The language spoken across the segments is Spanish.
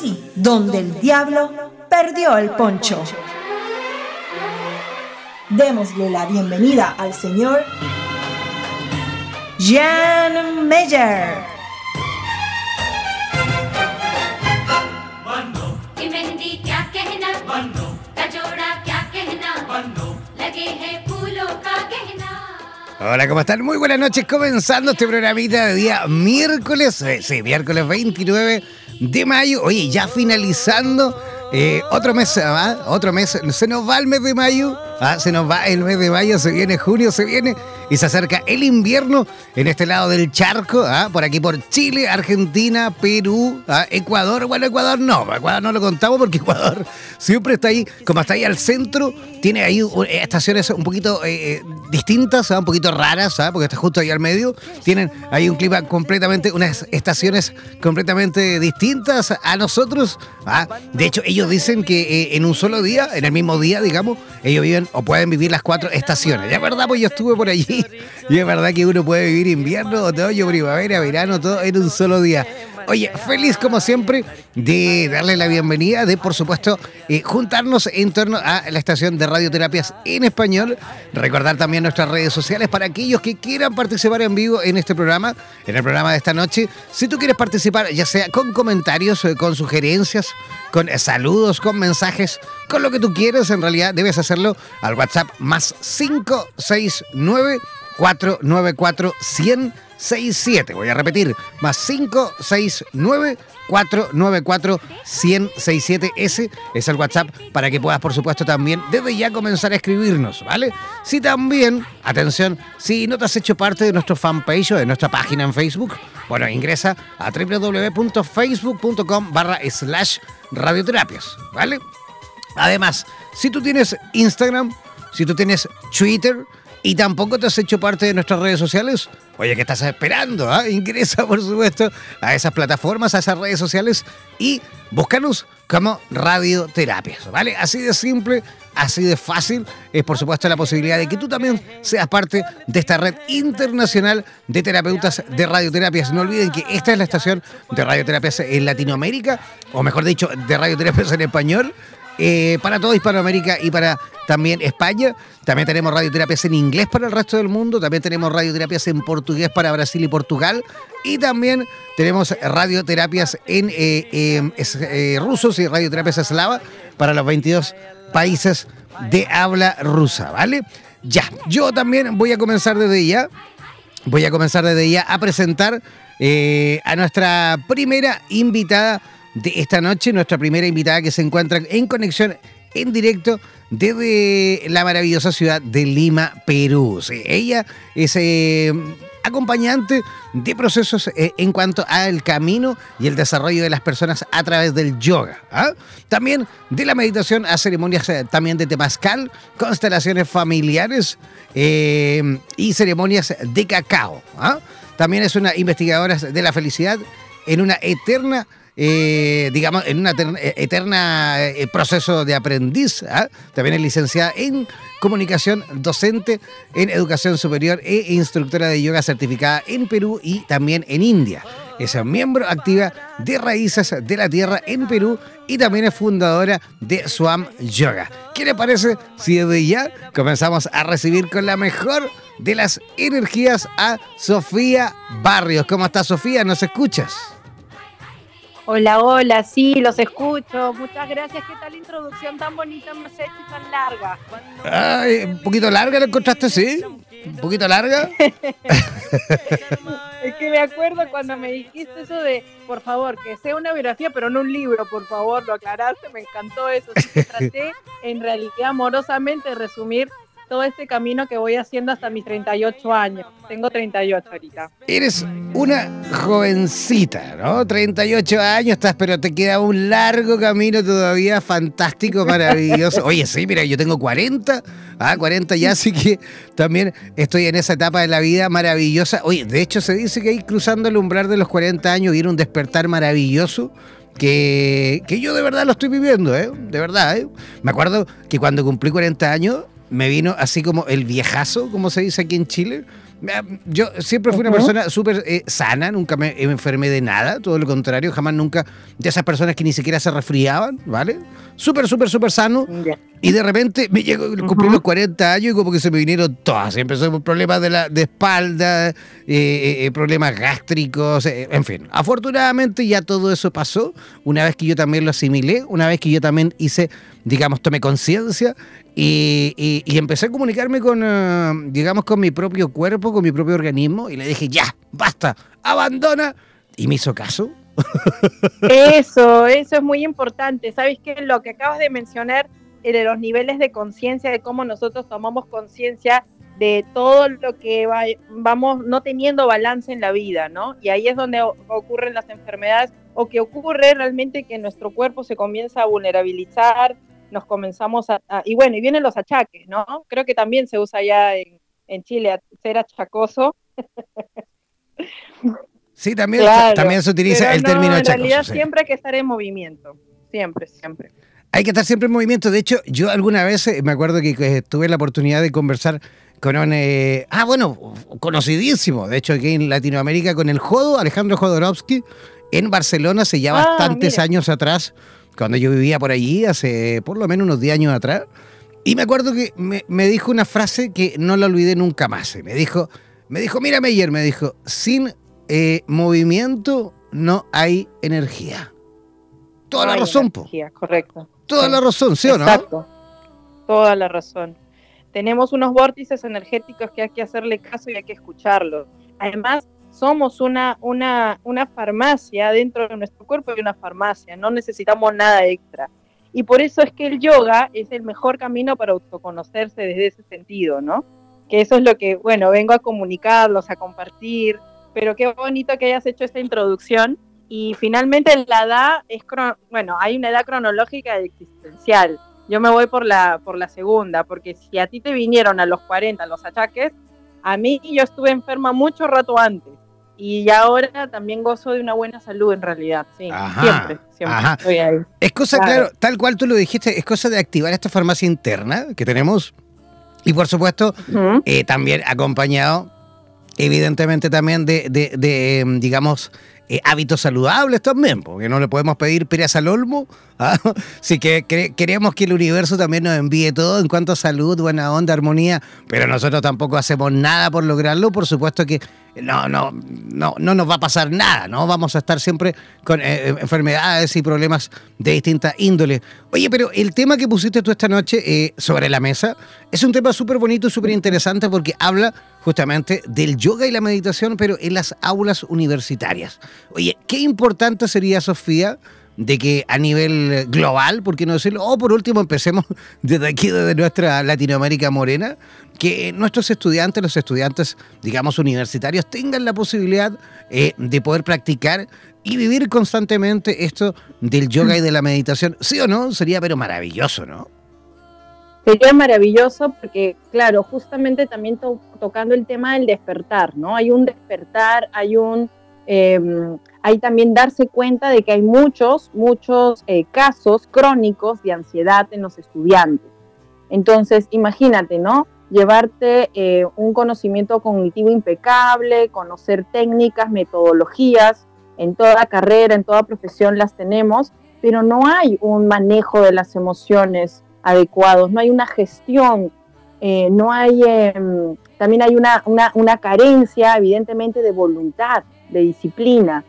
aquí donde el diablo perdió el poncho. Démosle la bienvenida al señor Jan Meyer. Hola, ¿cómo están? Muy buenas noches, comenzando este programita de día miércoles, eh, sí, miércoles 29 de mayo, oye, ya finalizando eh, otro mes. Otro mes. Se nos va el mes de mayo. ¿Ah? Se nos va el mes de mayo. Se viene junio, se viene. Y se acerca el invierno en este lado del charco. ¿ah? Por aquí por Chile, Argentina, Perú, ¿ah? Ecuador. Bueno, Ecuador no. Ecuador no lo contamos porque Ecuador siempre está ahí. Como está ahí al centro, tiene ahí estaciones un poquito eh, eh, distintas, un poquito raras, porque está justo ahí al medio. Tienen ahí un clima completamente, unas estaciones completamente distintas a nosotros. De hecho, ellos dicen que eh, en un solo día, en el mismo día, digamos, ellos viven o pueden vivir las cuatro estaciones. Ya es verdad, pues yo estuve por allí. Y es verdad que uno puede vivir invierno, otoño, primavera, verano, todo en un solo día. Oye, feliz como siempre de darle la bienvenida, de por supuesto eh, juntarnos en torno a la estación de radioterapias en español. Recordar también nuestras redes sociales para aquellos que quieran participar en vivo en este programa, en el programa de esta noche. Si tú quieres participar, ya sea con comentarios, eh, con sugerencias, con saludos, con mensajes, con lo que tú quieras, en realidad debes hacerlo al WhatsApp más 569 494 100 67. Voy a repetir, más 569 494 1067 Ese es el WhatsApp para que puedas, por supuesto, también desde ya comenzar a escribirnos, ¿vale? Si también, atención, si no te has hecho parte de nuestro fanpage o de nuestra página en Facebook, bueno, ingresa a www.facebook.com barra slash radioterapias, ¿vale? Además, si tú tienes Instagram, si tú tienes Twitter, y tampoco te has hecho parte de nuestras redes sociales, oye, ¿qué estás esperando? Ah? Ingresa, por supuesto, a esas plataformas, a esas redes sociales y búscanos como radioterapias, ¿vale? Así de simple, así de fácil es, por supuesto, la posibilidad de que tú también seas parte de esta red internacional de terapeutas de radioterapias. No olviden que esta es la estación de radioterapias en Latinoamérica, o mejor dicho, de radioterapias en español. Eh, para toda Hispanoamérica y para también España. También tenemos radioterapias en inglés para el resto del mundo. También tenemos radioterapias en portugués para Brasil y Portugal. Y también tenemos radioterapias en eh, em, eh, rusos y radioterapias eslava para los 22 países de habla rusa, ¿vale? Ya, yo también voy a comenzar desde ya. Voy a comenzar desde ya a presentar a nuestra primera invitada de esta noche, nuestra primera invitada que se encuentra en conexión en directo desde la maravillosa ciudad de Lima, Perú. ella es eh, acompañante de procesos eh, en cuanto al camino y el desarrollo de las personas a través del yoga. ¿ah? También de la meditación a ceremonias eh, también de temazcal, constelaciones familiares y ceremonias de cacao. ¿ah? También es una investigadora de la felicidad en una eterna eh, digamos, en una eterna, eh, proceso de aprendiz. ¿ah? También es licenciada en comunicación docente en educación superior e instructora de yoga certificada en Perú y también en India. Es miembro activa de Raíces de la Tierra en Perú y también es fundadora de Swam Yoga. ¿Qué le parece si desde ya comenzamos a recibir con la mejor de las energías a Sofía Barrios? ¿Cómo está Sofía? ¿Nos escuchas? Hola, hola, sí, los escucho. Muchas gracias. ¿Qué tal la introducción tan bonita me has hecho y tan larga? Ay, un poquito larga la encontraste, sí. Un poquito larga. es que me acuerdo cuando me dijiste eso de, por favor, que sea una biografía, pero no un libro, por favor, lo aclaraste, me encantó eso. traté en realidad amorosamente de resumir todo este camino que voy haciendo hasta mis 38 años. Tengo 38 ahorita. Eres una jovencita, ¿no? 38 años estás, pero te queda un largo camino todavía fantástico, maravilloso. Oye, sí, mira, yo tengo 40, ah, 40 ya, así que también estoy en esa etapa de la vida maravillosa. Oye, de hecho se dice que ahí cruzando el umbral de los 40 años viene un despertar maravilloso. Que, que, yo de verdad lo estoy viviendo, ¿eh? De verdad, ¿eh? Me acuerdo que cuando cumplí 40 años, me vino así como el viejazo, como se dice aquí en Chile. Yo siempre fui una persona súper eh, sana, nunca me, enfermé de nada, todo lo contrario, jamás nunca de esas personas que ni siquiera se resfriaban, ¿vale? Súper, súper, súper sano. Y de repente me llegó, cumplí los 40 años y como que se me vinieron todas. Empezó con problemas de, la, de espalda, eh, eh, problemas gástricos, en fin. Afortunadamente ya todo eso pasó, una vez que yo también lo asimilé, una vez que yo también hice, digamos, tomé conciencia y, empecé a comunicarme con, eh, digamos, con mi propio cuerpo, con mi propio organismo, y le dije, ya, basta, abandona. Y me hizo caso. Eso, eso es muy importante. ¿Sabes qué? Lo que acabas de mencionar, eh, de los niveles de conciencia, de cómo nosotros tomamos conciencia de todo lo que vamos no teniendo balance en la vida, ¿no? Y ahí es donde ocurren las enfermedades o que ocurre realmente que nuestro cuerpo se comienza a vulnerabilizar, nos comenzamos a, y bueno, y vienen los achaques, ¿no? Creo que también se usa ya en, Chile ser achacoso. Sí, también, también se utiliza el término achacoso. En realidad siempre hay que estar en movimiento, siempre, siempre. Hay que estar siempre en movimiento. De hecho, yo alguna vez eh, me acuerdo que tuve la oportunidad de conversar con un, eh, ah, bueno, conocidísimo, de hecho aquí en Latinoamérica, con el Jodo, Alejandro Jodorowsky, en Barcelona hace ya ah, bastantes años atrás cuando yo vivía por allí, hace por lo menos unos 10 años atrás. Y me acuerdo que me, dijo una frase que no la olvidé nunca más. Me dijo, me dijo, mira Meyer, me dijo, sin eh, movimiento no hay energía. Toda la razón, energía, Correcto. Toda la razón, ¿sí o no? Exacto. Toda la razón. Tenemos unos vórtices energéticos que hay que hacerle caso y hay que escucharlos. Además, somos una, una, una farmacia dentro de nuestro cuerpo y una farmacia, no necesitamos nada extra. Y por eso es que el yoga es el mejor camino para autoconocerse desde ese sentido, ¿no? Que eso es lo que, bueno, vengo a comunicarlos, a compartir, pero qué bonito que hayas hecho esta introducción. Y finalmente la edad es, bueno, hay una edad cronológica y existencial. Yo me voy por la, por la segunda, porque si a ti te vinieron a los 40 los achaques, a mí yo estuve enferma mucho rato antes y ahora también gozo de una buena salud en realidad, sí, siempre, siempre estoy ahí. Es cosa, claro. tal cual tú lo dijiste, es cosa de activar esta farmacia interna que tenemos y por supuesto eh, también acompañado evidentemente también de, de, de digamos, eh, hábitos saludables también, porque no le podemos pedir peras al olmo. ¿ah? Sí que queremos que el universo también nos envíe todo en cuanto a salud, buena onda, armonía, pero nosotros tampoco hacemos nada por lograrlo. Por supuesto que no, no, no, no nos va a pasar nada, ¿no? Vamos a estar siempre con eh, enfermedades y problemas de distinta índole. Oye, pero el tema que pusiste tú esta noche sobre la mesa es un tema súper bonito y súper interesante porque habla justamente del yoga y la meditación, pero en las aulas universitarias. Oye, qué importante sería, Sofía, de que a nivel global, por qué no decirlo, o por último empecemos desde aquí, desde nuestra Latinoamérica morena, que nuestros estudiantes, los estudiantes, digamos, universitarios, tengan la posibilidad eh, de poder practicar y vivir constantemente esto del yoga y de la meditación. ¿Sí o no? Sería pero maravilloso, ¿no? Sería maravilloso porque, claro, justamente también tocando el tema del despertar, ¿no? Hay un despertar, hay un... Em, hay también darse cuenta de que hay muchos, muchos eh, casos crónicos de ansiedad en los estudiantes. Entonces, imagínate, ¿no? Llevarte eh, un conocimiento cognitivo impecable, conocer técnicas, metodologías, en toda carrera, en toda profesión las tenemos, pero no hay un manejo de las emociones adecuados, no hay una gestión, eh, no hay, em, también hay una, una, carencia evidentemente de voluntad, de disciplina.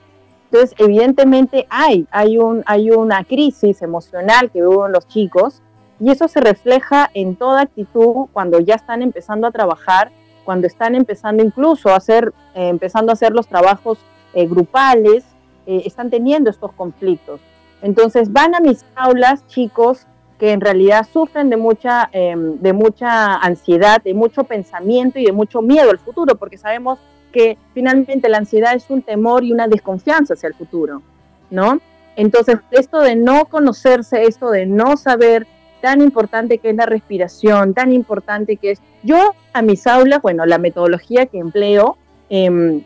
Entonces, evidentemente hay, hay, un, hay una crisis emocional que viven los chicos y eso se refleja en toda actitud cuando ya están empezando a trabajar, cuando están empezando incluso a hacer, eh, empezando a hacer los trabajos eh, grupales, están teniendo estos conflictos. Entonces van a mis aulas chicos que en realidad sufren de mucha, em, de mucha ansiedad, de mucho pensamiento y de mucho miedo al futuro, porque sabemos que finalmente la ansiedad es un temor y una desconfianza hacia el futuro, ¿no? Entonces, esto de no conocerse, esto de no saber tan importante que es la respiración, tan importante que es... Yo a mis aulas, bueno, la metodología que empleo em,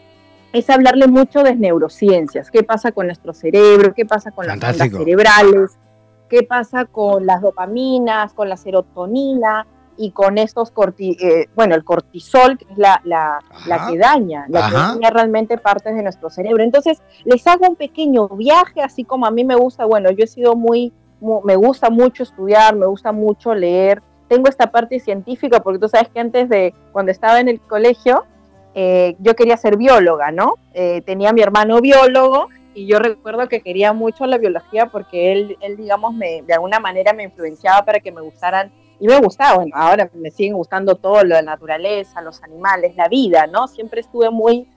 es hablarle mucho de neurociencias, qué pasa con nuestro cerebro, qué pasa con las ondas cerebrales, qué pasa con las dopaminas, con la serotonina y con estos corti eh, bueno, el cortisol, que es la, la, que daña, la que daña realmente partes de nuestro cerebro. Entonces, les hago un pequeño viaje, así como a mí me gusta, bueno, yo he sido muy, me gusta mucho estudiar, me gusta mucho leer, tengo esta parte científica, porque tú sabes que antes de, cuando estaba en el colegio, eh, yo quería ser bióloga, ¿no? Eh, tenía mi hermano biólogo y yo recuerdo que quería mucho la biología porque él, él digamos, me, de alguna manera me influenciaba para que me gustaran, y me gustaba, bueno, ahora me siguen gustando todo lo de la naturaleza, los animales, la vida, ¿no? Siempre estuve muy,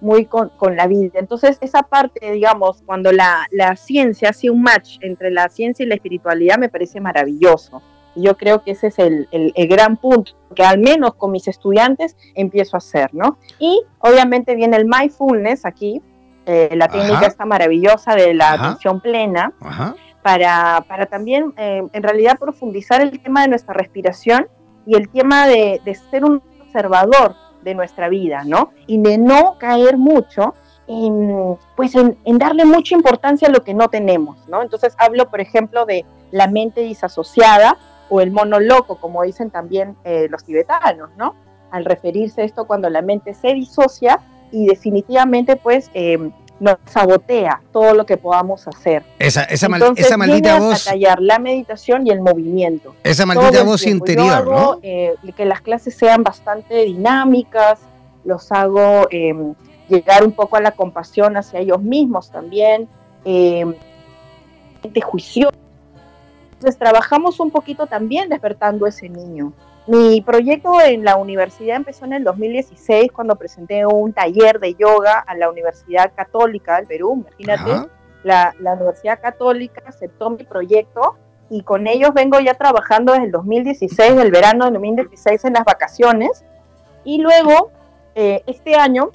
muy con, con la vida. Entonces, esa parte, digamos, cuando la, la ciencia hace un match entre la ciencia y la espiritualidad, me parece maravilloso. Yo creo que ese es el, el, el, gran punto que al menos con mis estudiantes empiezo a hacer, ¿no? Y obviamente viene el mindfulness aquí, eh, la técnica está maravillosa de la atención plena, Para, para, también eh, en realidad profundizar el tema de nuestra respiración y el tema de, ser un observador de nuestra vida, ¿no? Y de no caer mucho en, pues en, darle mucha importancia a lo que no tenemos, ¿no? Entonces hablo, por ejemplo, de la mente disasociada o el mono loco, como dicen también eh, los tibetanos, ¿no? Al referirse a esto cuando la mente se disocia y definitivamente pues eh, nos sabotea todo lo que podamos hacer. Esa, esa, esa maldita voz. A tallar la meditación y el movimiento. Esa maldita voz interior, ¿no? Eh, que las clases sean bastante dinámicas, los hago em, llegar un poco a la compasión hacia ellos mismos también, eh, de juicio. Entonces trabajamos un poquito también despertando ese niño. Mi proyecto en la universidad empezó en el 2016 cuando presenté un taller de yoga a la Universidad Católica del Perú. Imagínate, la, Universidad Católica aceptó mi proyecto y con ellos vengo ya trabajando desde el 2016, del verano del 2016 en las vacaciones. Y luego, eh, este año,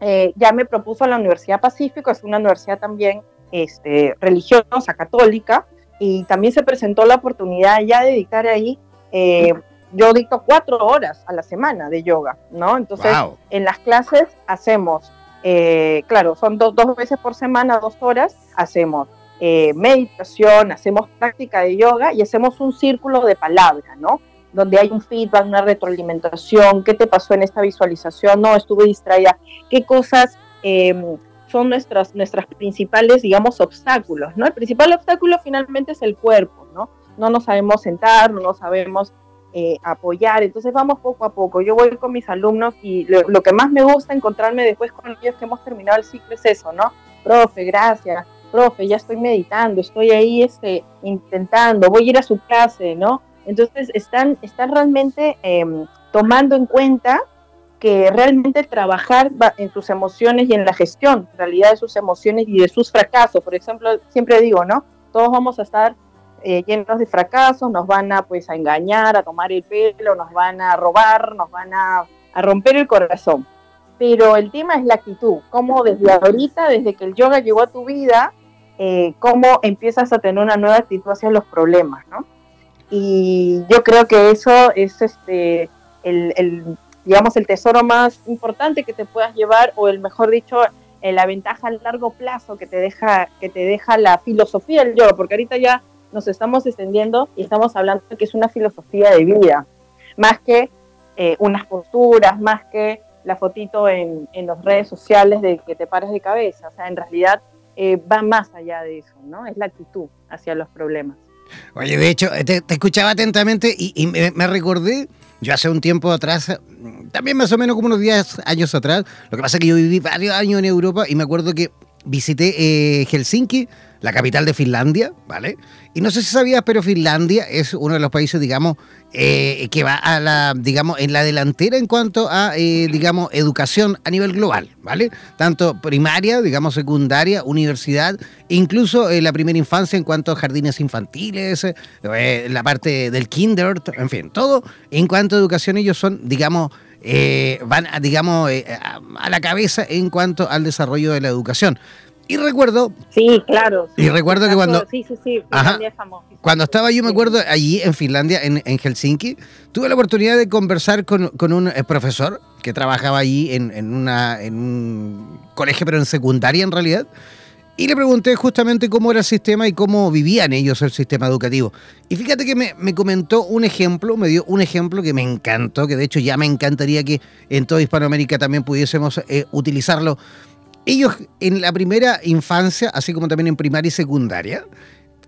eh, ya me propuso la Universidad Pacífico, es una universidad también este, religiosa, católica, y también se presentó la oportunidad ya de dictar ahí eh, yo dicto cuatro horas a la semana de yoga, ¿no? Entonces, en las clases hacemos, eh, claro, son dos, dos veces por semana, dos horas, hacemos eh, meditación, hacemos práctica de yoga y hacemos un círculo de palabra, ¿no? Donde hay un feedback, una retroalimentación, qué te pasó en esta visualización, no, estuve distraída, qué cosas em, son nuestras, nuestras principales, digamos, obstáculos, ¿no? El principal obstáculo finalmente es el cuerpo, ¿no? No nos sabemos sentar, no nos sabemos eh, apoyar. Entonces vamos poco a poco. Yo voy con mis alumnos y lo, que más me gusta encontrarme después con ellos que hemos terminado el ciclo es eso, ¿no? Profe, gracias. Profe, ya estoy meditando, estoy ahí este, intentando, voy a ir a su clase, ¿no? Entonces están, están realmente em, tomando en cuenta que realmente trabajar en sus emociones y en la gestión, en realidad, de sus emociones y de sus fracasos. Por ejemplo, siempre digo, ¿no? Todos vamos a estar eh, llenos de fracasos, nos van a pues a engañar, a tomar el pelo, nos van a robar, nos van a, a romper el corazón. Pero el tema es la actitud, cómo desde ahorita, desde que el yoga llegó a tu vida, eh, cómo empiezas a tener una nueva actitud hacia los problemas, ¿no? Y yo creo que eso es este el, digamos el tesoro más importante que te puedas llevar o el mejor dicho eh, la ventaja a largo plazo que te deja que te deja la filosofía del yoga, porque ahorita ya nos estamos extendiendo y estamos hablando que es una filosofía de vida, más que eh, unas posturas, más que la fotito en, en las redes sociales de que te pares de cabeza. O sea, en realidad eh, va más allá de eso, ¿no? Es la actitud hacia los problemas. Oye, de hecho, te, escuchaba atentamente y, me, recordé, yo hace un tiempo atrás, también más o menos como unos 10 años atrás, lo que pasa es que yo viví varios años en Europa y me acuerdo que visité eh, Helsinki, la capital de Finlandia, ¿vale? Y no sé si sabías, pero Finlandia es uno de los países, digamos, eh, que va a la, digamos, en la delantera en cuanto a, eh, digamos, educación a nivel global, ¿vale? Tanto primaria, digamos, secundaria, universidad, incluso la primera infancia en cuanto a jardines infantiles, la parte del kinder, en fin, todo en cuanto a educación ellos son, digamos, van, digamos, a la cabeza en cuanto al desarrollo de la educación. Y recuerdo. Sí, claro. y recuerdo que cuando. Sí, sí, sí. Cuando estaba yo, me acuerdo, allí en Finlandia, en, Helsinki, tuve la oportunidad de conversar con, un eh, profesor que trabajaba allí en, una, en un colegio, pero en secundaria en realidad. Y le pregunté justamente cómo era el sistema y cómo vivían ellos el sistema educativo. Y fíjate que me, comentó un ejemplo, me dio un ejemplo que me encantó, que de hecho ya me encantaría que en toda Hispanoamérica también pudiésemos eh, utilizarlo ellos en la primera infancia, así como también en primaria y secundaria,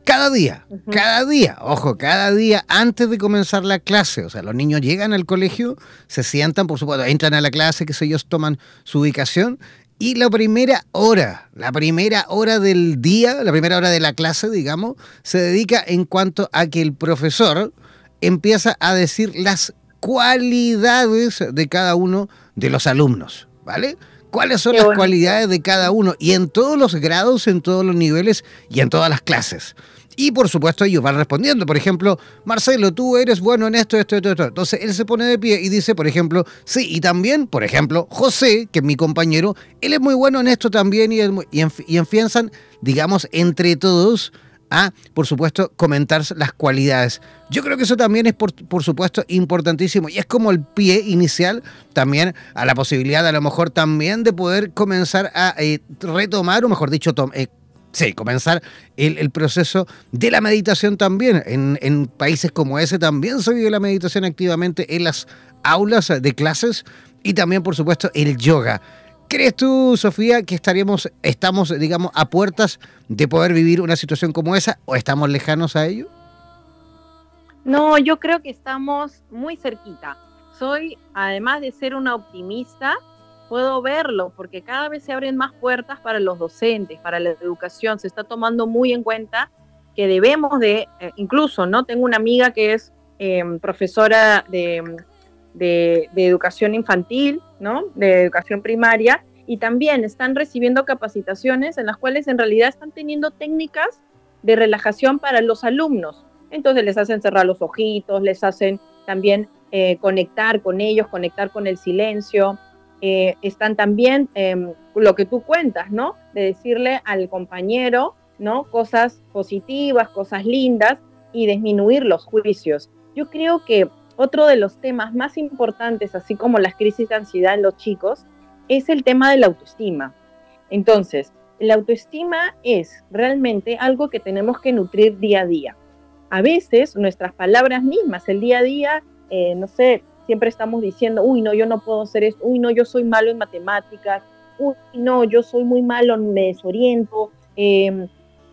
cada día, cada día, ojo, cada día antes de comenzar la clase, o sea, los niños llegan al colegio, se sientan, por supuesto, entran a la clase, que ellos toman su ubicación, y la primera hora, la primera hora del día, la primera hora de la clase, digamos, se dedica en cuanto a que el profesor empieza a decir las cualidades de cada uno de los alumnos, ¿vale? cuáles son las cualidades de cada uno y en todos los grados, en todos los niveles y en todas las clases. Y por supuesto ellos van respondiendo. Por ejemplo, Marcelo, tú eres bueno en esto, esto, esto, esto. Entonces él se pone de pie y dice, por ejemplo, sí, y también, por ejemplo, José, que es mi compañero, él es muy bueno en esto también y, y, y enfianzan, digamos, entre todos a, por supuesto, comentar las cualidades. Yo creo que eso también es, por, por, supuesto, importantísimo y es como el pie inicial también a la posibilidad, a lo mejor, también de poder comenzar a eh, retomar, o mejor dicho, eh, sí, comenzar el, proceso de la meditación también. En, en países como ese también se vive la meditación activamente en las aulas de clases y también, por supuesto, el yoga. ¿Crees tú, Sofía, que estaríamos, estamos, digamos, a puertas de poder vivir una situación como esa o estamos lejanos a ello? No, yo creo que estamos muy cerquita. Soy, además de ser una optimista, puedo verlo porque cada vez se abren más puertas para los docentes, para la educación. Se está tomando muy en cuenta que debemos de, eh, incluso, ¿no? Tengo una amiga que es em, profesora de de, educación infantil, ¿no? de educación primaria, y también están recibiendo capacitaciones en las cuales en realidad están teniendo técnicas de relajación para los alumnos. Entonces les hacen cerrar los ojitos, les hacen también eh, conectar con ellos, conectar con el silencio. Eh, están también em, lo que tú cuentas, ¿no? De decirle al compañero, ¿no? Cosas positivas, cosas lindas y disminuir los juicios. Yo creo que otro de los temas más importantes, así como las crisis de ansiedad en los chicos, es el tema de la autoestima. Entonces, la autoestima es realmente algo que tenemos que nutrir día a día. A veces nuestras palabras mismas, el día a día, eh, no sé, siempre estamos diciendo, uy, no, yo no puedo hacer esto, uy, no, yo soy malo en matemáticas, uy, no, yo soy muy malo, me desoriento, em,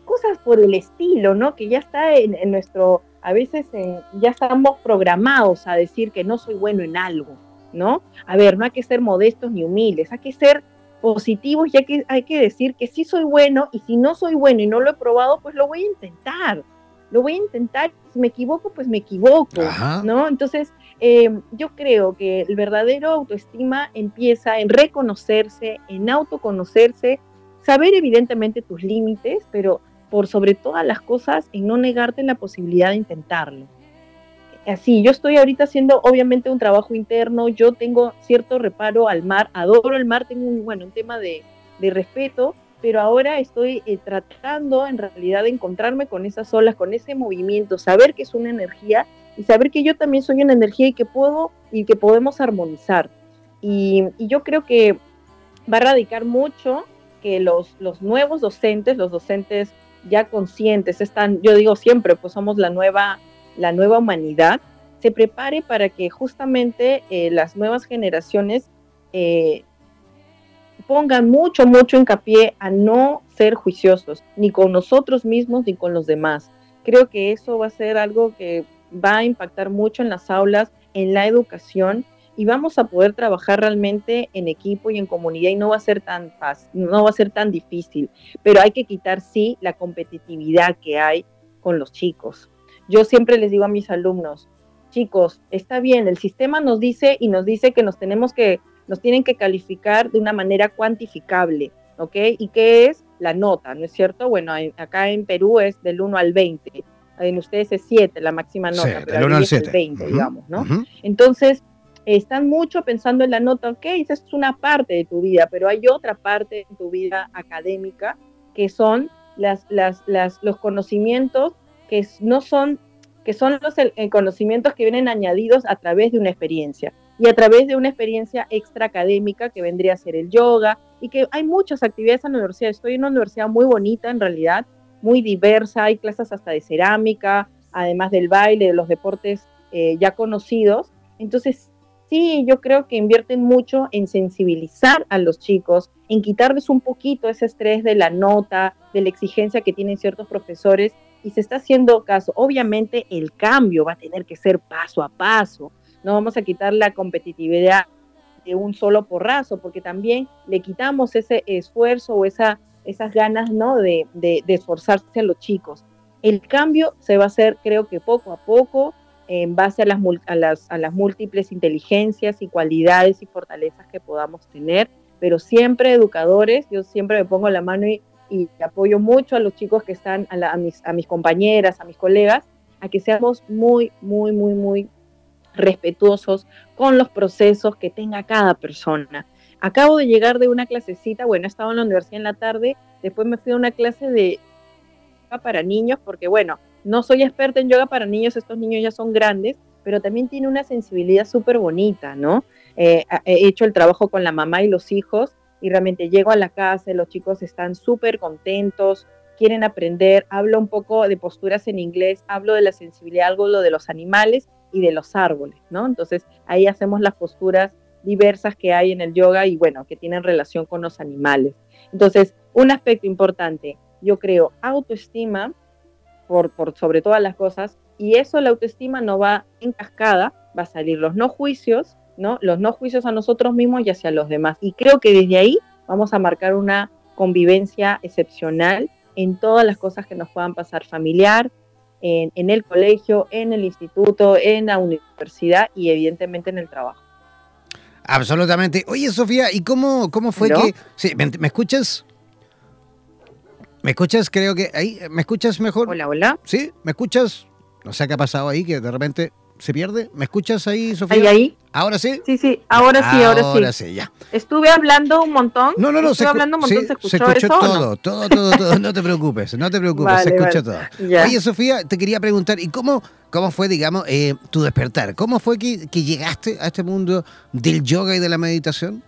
cosas por el estilo, ¿no? Que ya está en nuestro a veces ya estamos programados a decir que no soy bueno en algo, ¿no? A ver, no hay que ser modestos ni humildes, hay que ser positivos y hay que, hay que decir que sí soy bueno y si no soy bueno y no lo he probado, pues lo voy a intentar, lo voy a intentar, si me equivoco, pues me equivoco, ¿no? Entonces, eh, yo creo que el verdadero autoestima empieza en reconocerse, en autoconocerse, saber evidentemente tus límites, pero por sobre todas las cosas en no negarte la posibilidad de intentarlo. Así, yo estoy ahorita haciendo obviamente un trabajo interno, yo tengo cierto reparo al mar, adoro el mar, tengo un, bueno, un tema de, de respeto, pero ahora estoy eh, tratando en realidad de encontrarme con esas olas, con ese movimiento, saber que es una energía y saber que yo también soy una energía y que puedo y que podemos armonizar. Y, yo creo que va a radicar mucho que los, los nuevos docentes, los docentes ya conscientes, están, yo digo siempre, pues somos la nueva, la nueva humanidad, se prepare para que justamente eh, las nuevas generaciones eh, pongan mucho, mucho hincapié a no ser juiciosos, ni con nosotros mismos ni con los demás. Creo que eso va a ser algo que va a impactar mucho en las aulas, en la educación y vamos a poder trabajar realmente en equipo y en comunidad y no va a ser tan fácil, no va a ser tan difícil, pero hay que quitar sí la competitividad que hay con los chicos. Yo siempre les digo a mis alumnos, chicos, está bien, el sistema nos dice y nos dice que nos tenemos que nos tienen que calificar de una manera cuantificable, ¿ok? ¿Y qué es? La nota, ¿no es cierto? Bueno, acá en Perú es del 1 al 20, en ustedes es 7 la máxima nota, pero del 1 al 7. 20, digamos, ¿no? Entonces, están mucho pensando en la nota, ok, esa es una parte de tu vida, pero hay otra parte de tu vida académica que son las, las, las, los conocimientos que no son que son los conocimientos que vienen añadidos a través de una experiencia y a través de una experiencia extra académica que vendría a ser el yoga y que hay muchas actividades en la universidad. Estoy en una universidad muy bonita en realidad, muy diversa, hay clases hasta de cerámica, además del baile, de los deportes eh, ya conocidos. Entonces, sí, yo creo que invierten mucho en sensibilizar a los chicos, en quitarles un poquito ese estrés de la nota, de la exigencia que tienen ciertos profesores y se está haciendo caso. Obviamente el cambio va a tener que ser paso a paso no vamos a quitar la competitividad de un solo porrazo, porque también le quitamos ese esfuerzo o esa, esas ganas ¿no? de, esforzarse a los chicos. El cambio se va a hacer, creo que poco a poco, en base a las, a las, a las múltiples inteligencias y cualidades y fortalezas que podamos tener, pero siempre educadores, yo siempre me pongo la mano y, y apoyo mucho a los chicos que están, a, a, mis, a mis compañeras, a mis colegas, a que seamos muy, muy, muy, muy respetuosos con los procesos que tenga cada persona. Acabo de llegar de una clasecita, bueno, he estado en la universidad en la tarde, después me fui a una clase de yoga para niños, porque bueno, no soy experta en yoga para niños, estos niños ya son grandes, pero también tiene una sensibilidad súper bonita, ¿no? Eh, he hecho el trabajo con la mamá y los hijos y realmente llego a la casa los chicos están súper contentos, quieren aprender, hablo un poco de posturas en inglés, hablo de la sensibilidad, algo de los animales y de los árboles, ¿no? Entonces ahí hacemos las posturas diversas que hay en el yoga y bueno, que tienen relación con los animales. Entonces, un aspecto importante, yo creo, autoestima por, por sobre todas las cosas, y eso la autoestima no va en cascada, va a salir los no juicios, ¿no? Los no juicios a nosotros mismos y hacia los demás. Y creo que desde ahí vamos a marcar una convivencia excepcional en todas las cosas que nos puedan pasar familiar, en, el colegio, en el instituto, en la universidad y evidentemente en el trabajo. Absolutamente. Oye, Sofía, ¿y cómo, cómo fue que... Sí, ¿me, escuchas? ¿Me escuchas? Creo que ahí, ¿me escuchas mejor? Hola, hola. ¿Sí? ¿Me escuchas? No sé qué ha pasado ahí, que de repente se pierde. ¿Me escuchas ahí, Sofía? ¿Ahí, ahí? ¿Ahora sí? Sí, sí, ahora sí, ahora sí. Ahora sí, ya. Estuve hablando un montón. No, no, no. Estuve hablando un montón, ¿se escuchó, se escuchó todo, todo, todo, todo, No te preocupes, no te preocupes, se escuchó todo. Oye, Sofía, te quería preguntar, ¿y cómo, cómo fue, digamos, eh, tu despertar? ¿Cómo fue que, que llegaste a este mundo del yoga y de la meditación?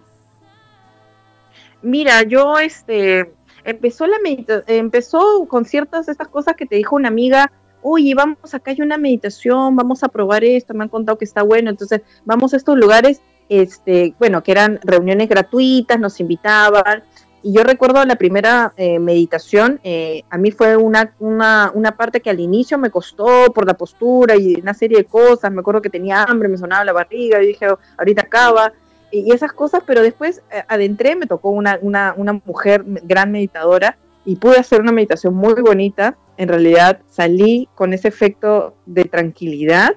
Mira, yo, este, empezó la meditación, empezó con ciertas de estas cosas que te dijo una amiga oye, vamos, acá hay una meditación, vamos a probar esto, me han contado que está bueno, entonces vamos a estos lugares, este, bueno, que eran reuniones gratuitas, nos invitaban, y yo recuerdo la primera eh, meditación, eh, a mí fue una, una, parte que al inicio me costó por la postura y una serie de cosas, me acuerdo que tenía hambre, me sonaba la barriga, y dije, ahorita acaba, y, esas cosas, pero después eh, adentré, me tocó una, una, una mujer gran meditadora, y pude hacer una meditación muy bonita. En realidad salí con ese efecto de tranquilidad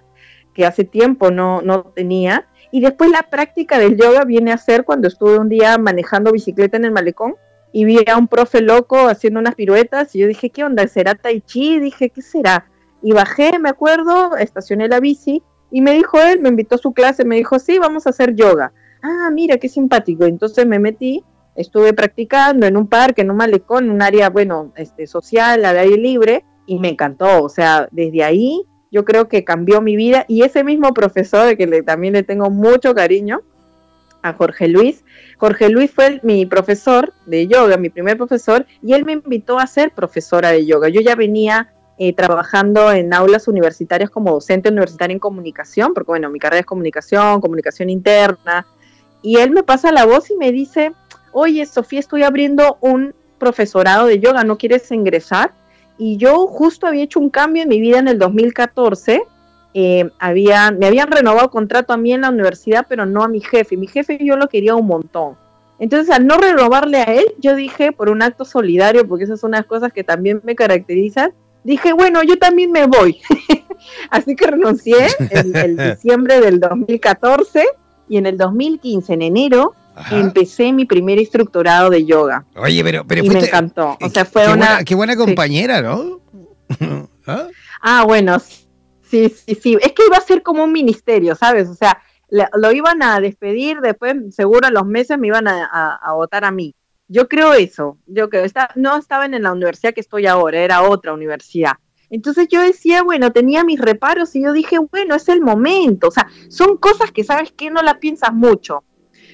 que hace tiempo no, no tenía. Y después la práctica del yoga viene a ser cuando estuve un día manejando bicicleta en el malecón y vi a un profe loco haciendo unas piruetas y yo dije, ¿qué onda? ¿Será tai chi? Dije, ¿qué será? Y bajé, me acuerdo, estacioné la bici y me dijo él, me invitó a su clase, me dijo, sí, vamos a hacer yoga. Ah, mira, qué simpático. Entonces me metí, estuve practicando en un parque, en un malecón, en un área, bueno, este, social, al aire libre, y me encantó. O sea, desde ahí yo creo que cambió mi vida y ese mismo profesor, que le, también le tengo mucho cariño, a Jorge Luis. Jorge Luis fue mi profesor de yoga, mi primer profesor, y él me invitó a ser profesora de yoga. Yo ya venía eh, trabajando en aulas universitarias como docente universitaria en comunicación, porque bueno, mi carrera es comunicación, comunicación interna, y él me pasa la voz y me dice, oye, Sofía, estoy abriendo un profesorado de yoga, ¿no quieres ingresar? Y yo justo había hecho un cambio en mi vida en el 2014, eh, me habían renovado contrato a mí en la universidad, pero no a mi jefe. Mi jefe yo lo quería un montón. Entonces, al no renovarle a él, yo dije, por un acto solidario, porque esas son unas cosas que también me caracterizan, dije, bueno, yo también me voy. Así que renuncié en el diciembre del 2014 y en el 2015, en enero, empecé mi primer instructorado de yoga. Oye, pero, pero y me encantó. O sea, fue qué una. Buena, qué buena compañera, ¿no? ¿Ah? ah, bueno, sí, sí, sí. Es que iba a ser como un ministerio, ¿sabes? O sea, lo iban a despedir, después, seguro a los meses me iban a, a votar a mí. Yo creo eso, yo creo, está, no estaba en la universidad que estoy ahora, era otra universidad. Entonces yo decía, bueno, tenía mis reparos y yo dije, bueno, es el momento. O sea, son cosas que sabes que no la piensas mucho.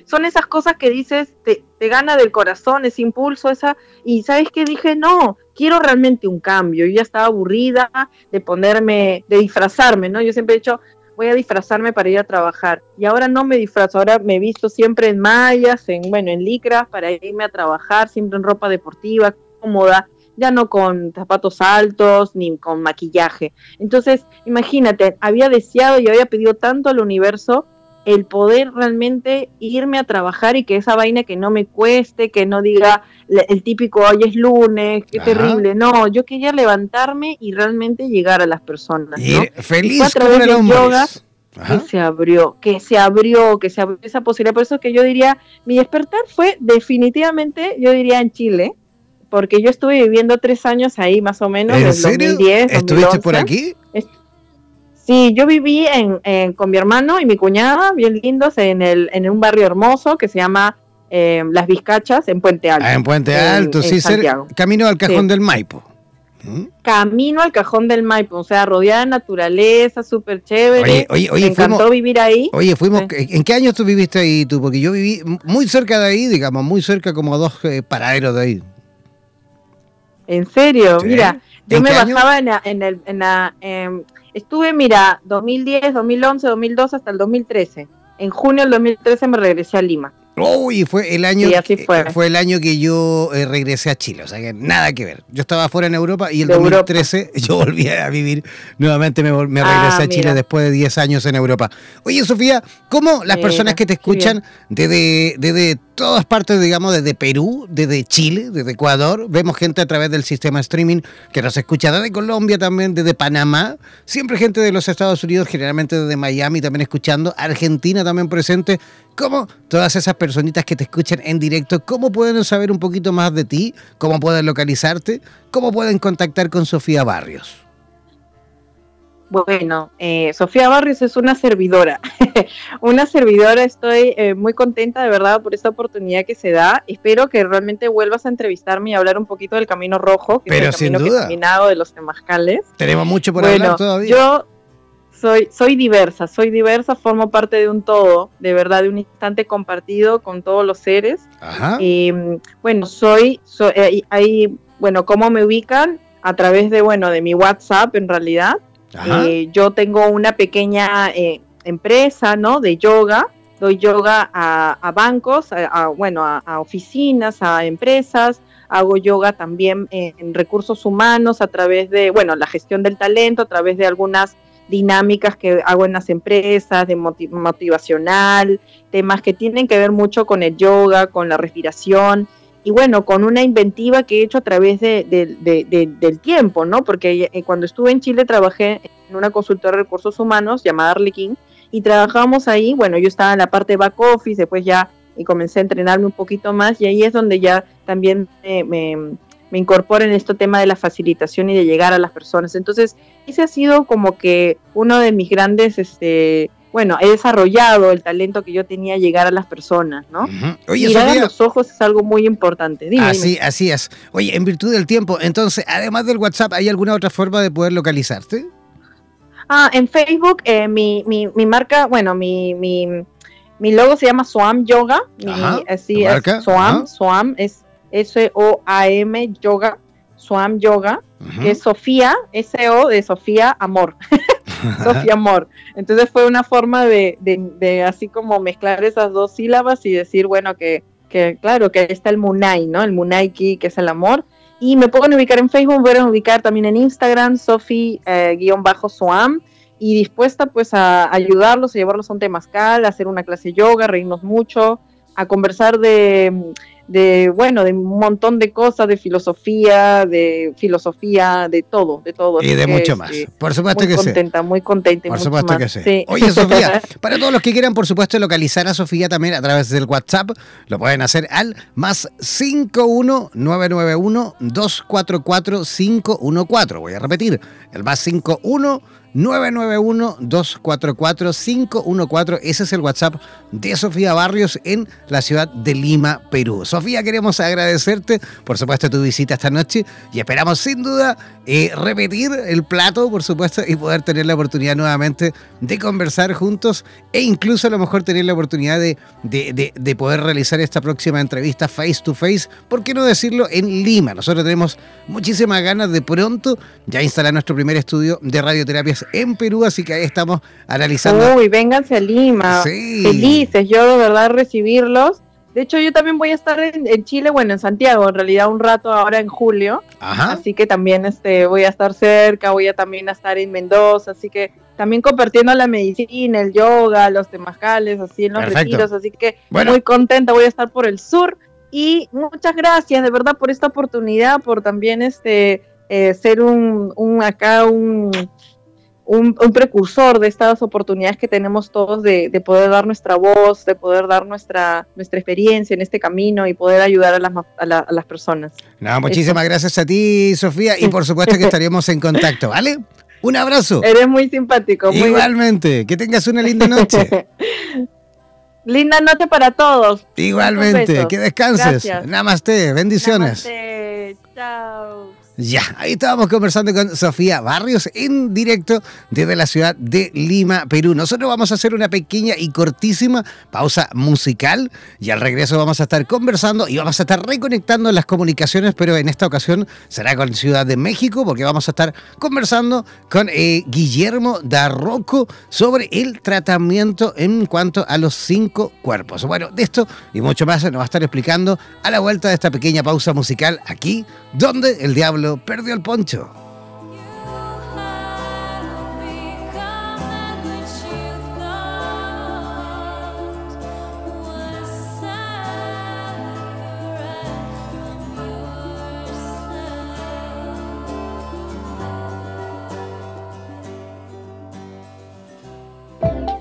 Son esas cosas que dices, te, te gana del corazón, ese impulso, esa. Y sabes que dije, no, quiero realmente un cambio. Yo ya estaba aburrida de ponerme, de disfrazarme, ¿no? Yo siempre he dicho, voy a disfrazarme para ir a trabajar. Y ahora no me disfrazo, ahora me he visto siempre en mallas, en, bueno, en licras para irme a trabajar, siempre en ropa deportiva, cómoda, ya no con zapatos altos ni con maquillaje. Entonces, imagínate, había deseado y había pedido tanto al universo el poder realmente irme a trabajar y que esa vaina que no me cueste, que no diga el típico hoy es lunes, qué terrible. No, yo quería levantarme y realmente llegar a las personas. feliz a través del yoga que se abrió, que se abrió, que se abrió esa posibilidad. Por eso que yo diría, mi despertar fue definitivamente, yo diría en Chile, porque yo estuve viviendo tres años ahí más o menos, ¿En 2010. ¿Estuviste por aquí? Sí, yo viví en, con mi hermano y mi cuñada, bien lindos, en, el, en un barrio hermoso que se llama eh, Las Vizcachas, en Puente Alto. Ah, en Puente Alto, sí, camino al cajón del Maipo. ¿Mm? Camino al cajón del Maipo, o sea, rodeada de naturaleza, súper chévere. Oye, oye, Me encantó vivir ahí. Oye, fuimos, ¿en qué años tú viviste ahí tú? Porque yo viví muy cerca de ahí, digamos, muy cerca, como dos eh, paraderos de ahí. ¿En serio? Mira, yo me bajaba en, en, el, en la, em, Estuve, mira, 2010, 2011, 2012 hasta el 2013. En junio del 2013 me regresé a Lima. Uy, fue el año fue. el año que yo eh, regresé a Chile, o sea que nada que ver. Yo estaba fuera en Europa y el 2013 yo volví a vivir nuevamente me, me ah, regresé a Chile después de 10 años en Europa. Oye, Sofía, ¿cómo las personas que te escuchan desde, desde todas partes, digamos, desde Perú, desde Chile, desde Ecuador. Vemos gente a través del sistema streaming que nos escucha desde Colombia también, desde Panamá. Siempre gente de los Estados Unidos, generalmente desde Miami también escuchando. Argentina también presente. ¿Cómo todas esas personitas que te escuchan en directo, cómo pueden saber un poquito más de ti? ¿Cómo pueden localizarte? ¿Cómo pueden contactar con Sofía Barrios? Bueno, eh, Sofía Barrios es una servidora, una servidora, estoy eh, muy contenta de verdad por esta oportunidad que se da. Espero que realmente vuelvas a entrevistarme y hablar un poquito del Camino Rojo, que Pero es el camino caminado de los temazcales. Tenemos mucho por hablar todavía. Yo soy, soy diversa, soy diversa, formo parte de un todo, de verdad, de un instante compartido con todos los seres. Ajá. Y bueno, soy, soy eh, ahí, bueno, ¿cómo me ubican? A través de, bueno, de mi WhatsApp en realidad eh, yo tengo una pequeña eh, empresa, ¿no? De yoga. Doy yoga a, bancos, a, bueno, a, oficinas, a empresas. Hago yoga también en, recursos humanos a través de, bueno, la gestión del talento, a través de algunas dinámicas que hago en las empresas, de motivacional, temas que tienen que ver mucho con el yoga, con la respiración. Y bueno, con una inventiva que he hecho a través de, del tiempo, ¿no? Porque eh, cuando estuve en Chile trabajé en una consultora de recursos humanos llamada Arlequín y trabajábamos ahí, bueno, yo estaba en la parte back office, después ya y comencé a entrenarme un poquito más y ahí es donde ya también me, me incorporo en este tema de la facilitación y de llegar a las personas. Entonces, ese ha sido como que uno de mis grandes, este, bueno, he desarrollado el talento que yo tenía llegar a las personas, ¿no? Oye, Mirar a los ojos es algo muy importante. así, así es. Oye, en virtud del tiempo, entonces, además del WhatsApp, ¿hay alguna otra forma de poder localizarte? Ah, en Facebook, eh, mi, mi, mi, marca, bueno, mi, mi, mi logo se llama Swam Yoga. así es, Swam, Swam es S-O-A-M Yoga, Swam Yoga, que es Sofía, S-O de Sofía Amor. Sofía Amor. Entonces fue una forma de, de, así como mezclar esas dos sílabas y decir, bueno, que, que claro, que está el Munai, ¿no? El Munai que es el amor. Y me pueden ubicar en Facebook, me pueden ubicar también en Instagram, Sofi-Swam. Eh, y dispuesta pues a ayudarlos, a llevarlos a un temazcal, a hacer una clase de yoga, reírnos mucho, a conversar de de, bueno, de un montón de cosas, de filosofía, de filosofía, de todo, de todo. Y de mucho más. Por supuesto que sí. Muy contenta, muy contenta. Por supuesto que sí. Oye, Sofía, para todos los que quieran, por supuesto, localizar a Sofía también a través del WhatsApp, lo pueden hacer al más 51991 244 514. Voy a repetir, el más 51 991-244-514. Ese es el WhatsApp de Sofía Barrios en la ciudad de Lima, Perú. Sofía, queremos agradecerte, por supuesto, tu visita esta noche y esperamos sin duda eh, repetir el plato, por supuesto, y poder tener la oportunidad nuevamente de conversar juntos e incluso a lo mejor tener la oportunidad de, de, poder realizar esta próxima entrevista face to face, ¿por qué no decirlo? En Lima. Nosotros tenemos muchísimas ganas de pronto ya instalar nuestro primer estudio de radioterapias en Perú, así que ahí estamos analizando. Uy, vénganse a Lima. Felices, yo de verdad recibirlos. De hecho, yo también voy a estar en, Chile, bueno, en Santiago, en realidad un rato ahora en julio. Así que también este, voy a estar cerca, voy a también a estar en Mendoza, así que también compartiendo la medicina, el yoga, los temajales, así en los retiros, así que muy contenta, voy a estar por el sur. Y muchas gracias de verdad por esta oportunidad, por también este eh, ser un, un acá un un, precursor de estas oportunidades que tenemos todos de, poder dar nuestra voz, de poder dar nuestra, nuestra experiencia en este camino y poder ayudar a las, a, las personas. No, muchísimas gracias a ti, Sofía, y por supuesto que estaríamos en contacto, ¿vale? Un abrazo. Eres muy simpático. Igualmente, que tengas una linda noche. linda noche para todos. Igualmente, que descanses. Namaste, bendiciones. Namaste, chao. Ya, ahí estábamos conversando con Sofía Barrios en directo desde la ciudad de Lima, Perú. Nosotros vamos a hacer una pequeña y cortísima pausa musical y al regreso vamos a estar conversando y vamos a estar reconectando las comunicaciones, pero en esta ocasión será con Ciudad de México porque vamos a estar conversando con eh, Guillermo Darroco sobre el tratamiento en cuanto a los cinco cuerpos. Bueno, de esto y mucho más nos va a estar explicando a la vuelta de esta pequeña pausa musical aquí, donde el diablo perdió el poncho.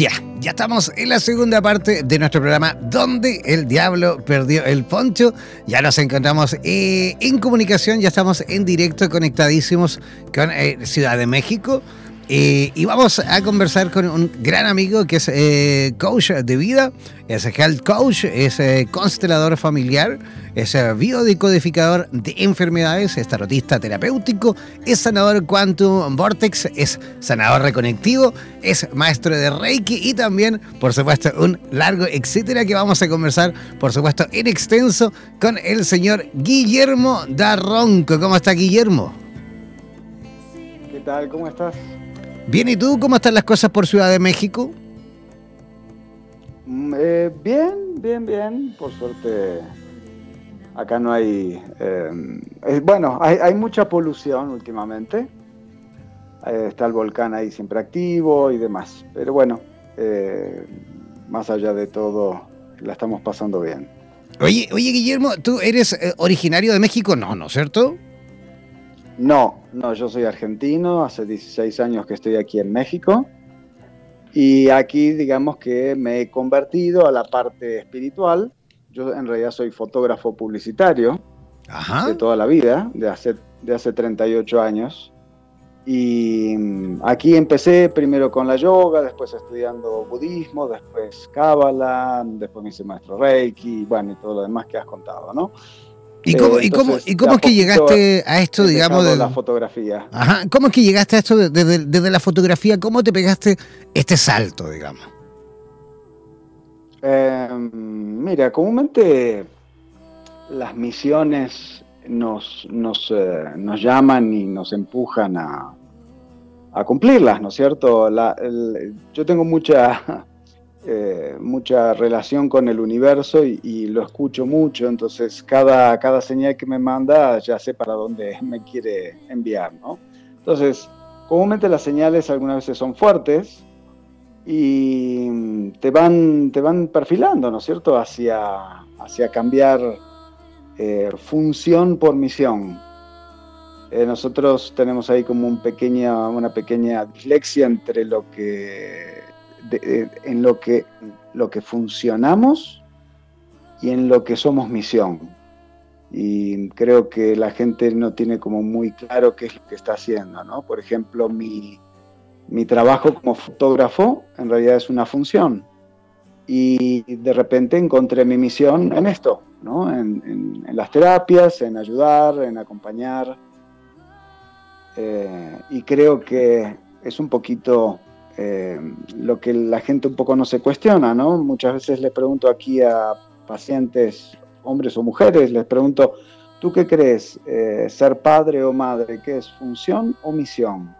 Ya, ya estamos en la segunda parte de nuestro programa donde el diablo perdió el poncho. Ya nos encontramos eh, en comunicación, ya estamos en directo conectadísimos con eh, Ciudad de México. Eh, y vamos a conversar con un gran amigo que es eh, coach de vida, es health coach, es eh, constelador familiar, es biodecodificador de enfermedades, es tarotista terapéutico, es sanador quantum vortex, es sanador reconectivo, es maestro de Reiki y también, por supuesto, un largo etcétera que vamos a conversar, por supuesto, en extenso con el señor Guillermo Darronco. ¿Cómo está Guillermo? ¿Qué tal? ¿Cómo estás? Bien, ¿y tú cómo están las cosas por Ciudad de México? Mm, eh, bien, bien, bien. Por suerte, acá no hay... Eh, bueno, hay, mucha polución últimamente. Eh, está el volcán ahí siempre activo y demás. Pero bueno, más allá de todo, la estamos pasando bien. Oye, oye Guillermo, ¿tú eres originario de México? No, ¿no es cierto? No, no, yo soy argentino, hace 16 años que estoy aquí en México y aquí digamos que me he convertido a la parte espiritual. Yo en realidad soy fotógrafo publicitario de toda la vida, de hace, de hace 38 años. Y mm, aquí empecé primero con la yoga, después estudiando budismo, después cábala, después me hice maestro reiki, bueno, y todo lo demás que has contado, ¿no? ¿Y cómo, y cómo, y cómo es que llegaste a esto, digamos, de la fotografía? Ajá, ¿cómo es que llegaste a esto desde, la fotografía? ¿Cómo te pegaste este salto, digamos? Em, mira, comúnmente las misiones nos, nos, eh, nos llaman y nos empujan a, a cumplirlas, ¿no es cierto? yo tengo mucha eh, mucha relación con el universo y, lo escucho mucho, entonces cada, cada señal que me manda ya sé para dónde me quiere enviar, ¿no? Entonces, comúnmente las señales algunas veces son fuertes y te van, te van perfilando, ¿no es cierto?, hacia, hacia cambiar eh, función por misión. Eh, nosotros tenemos ahí como un pequeña, una pequeña dislexia entre lo que en lo que, lo que funcionamos y en lo que somos misión. Y creo que la gente no tiene como muy claro qué es lo que está haciendo, ¿no? Por ejemplo, mi, mi trabajo como fotógrafo en realidad es una función. Y de repente encontré mi misión en esto, ¿no? En, las terapias, en ayudar, en acompañar. Eh, y creo que es un poquito eh, lo que la gente un poco no se cuestiona, ¿no? Muchas veces le pregunto aquí a pacientes, hombres o mujeres, les pregunto, ¿tú qué crees? Eh, ¿Ser padre o madre, qué es? ¿Función o misión?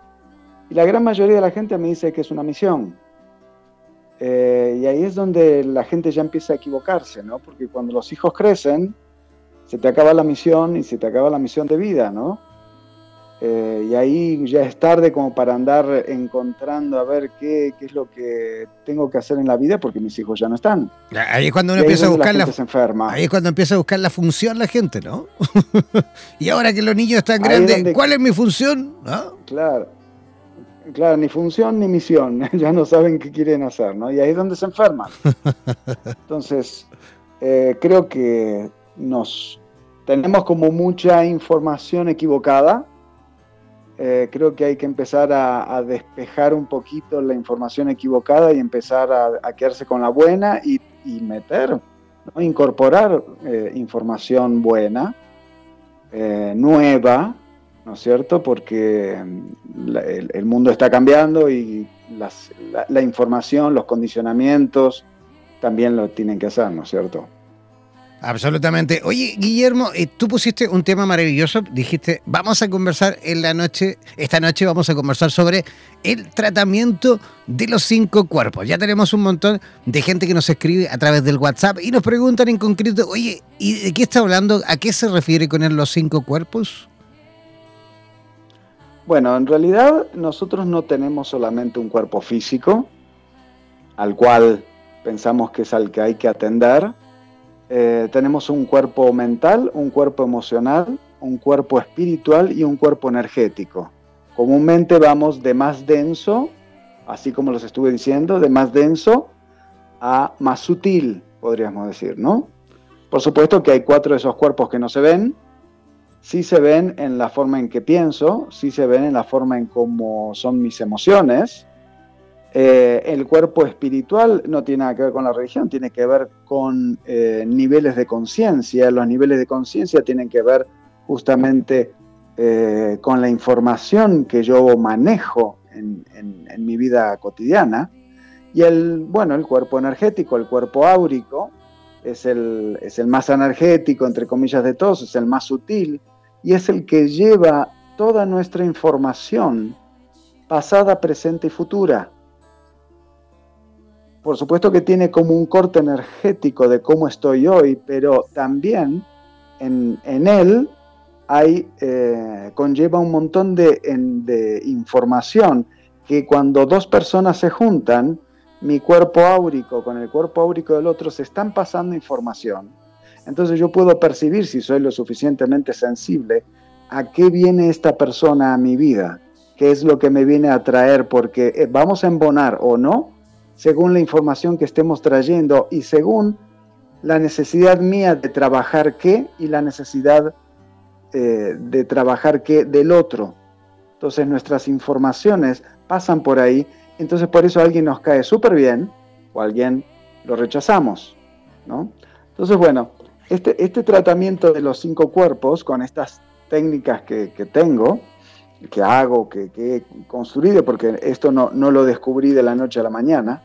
Y la gran mayoría de la gente me dice que es una misión. Eh, y ahí es donde la gente ya empieza a equivocarse, ¿no? Porque cuando los hijos crecen, se te acaba la misión y se te acaba la misión de vida, ¿no? Eh, y ahí ya es tarde como para andar encontrando a ver qué, qué, es lo que tengo que hacer en la vida porque mis hijos ya no están. Ahí es cuando uno empieza a buscar la, Ahí es cuando empieza a buscar la función la gente, ¿no? y ahora que los niños están grandes, ¿cuál es mi función? Claro. Claro, ni función ni misión, ya no saben qué quieren hacer, ¿no? Y ahí es donde se enferman. Entonces, eh, creo que nos tenemos como mucha información equivocada eh, creo que hay que empezar a, despejar un poquito la información equivocada y empezar a, quedarse con la buena y, meter, incorporar eh, información buena, eh, nueva, ¿no es cierto? Porque mm, el, mundo está cambiando y la información, los condicionamientos también lo tienen que hacer, ¿no es cierto? Absolutamente. Oye, Guillermo, eh, tú pusiste un tema maravilloso. Dijiste, vamos a conversar en la noche, esta noche vamos a conversar sobre el tratamiento de los cinco cuerpos. Ya tenemos un montón de gente que nos escribe a través del WhatsApp y nos preguntan en concreto, oye, ¿y de qué está hablando? ¿A qué se refiere con los cinco cuerpos? Bueno, en realidad nosotros no tenemos solamente un cuerpo físico, al cual pensamos que es al que hay que atender, eh, tenemos un cuerpo mental, un cuerpo emocional, un cuerpo espiritual y un cuerpo energético. Comúnmente vamos de más denso, así como los estuve diciendo, de más denso a más sutil, podríamos decir, ¿no? Por supuesto que hay cuatro de esos cuerpos que no se ven, sí se ven en la forma en que pienso, sí se ven en la forma en cómo son mis emociones. Eh, el cuerpo espiritual no tiene nada que ver con la religión, tiene que ver con eh, niveles de conciencia. Los niveles de conciencia tienen que ver justamente eh, con la información que yo manejo en, mi vida cotidiana. Y el, bueno, el cuerpo energético, el cuerpo áurico, es el, es el más energético, entre comillas, de todos, es el más sutil y es el que lleva toda nuestra información pasada, presente y futura. Por supuesto que tiene como un corte energético de cómo estoy hoy, pero también en, él hay, eh, conlleva un montón de, de información que cuando dos personas se juntan, mi cuerpo áurico con el cuerpo áurico del otro se están pasando información. Entonces yo puedo percibir si soy lo suficientemente sensible a qué viene esta persona a mi vida, qué es lo que me viene a traer, porque eh, vamos a embonar o no, según la información que estemos trayendo y según la necesidad mía de trabajar qué y la necesidad eh, de trabajar qué del otro. Entonces nuestras informaciones pasan por ahí entonces por eso alguien nos cae súper bien o alguien lo rechazamos, ¿no? Entonces, bueno, este, este tratamiento de los cinco cuerpos con estas técnicas que, tengo, que hago, que, he construido, porque esto no, no lo descubrí de la noche a la mañana,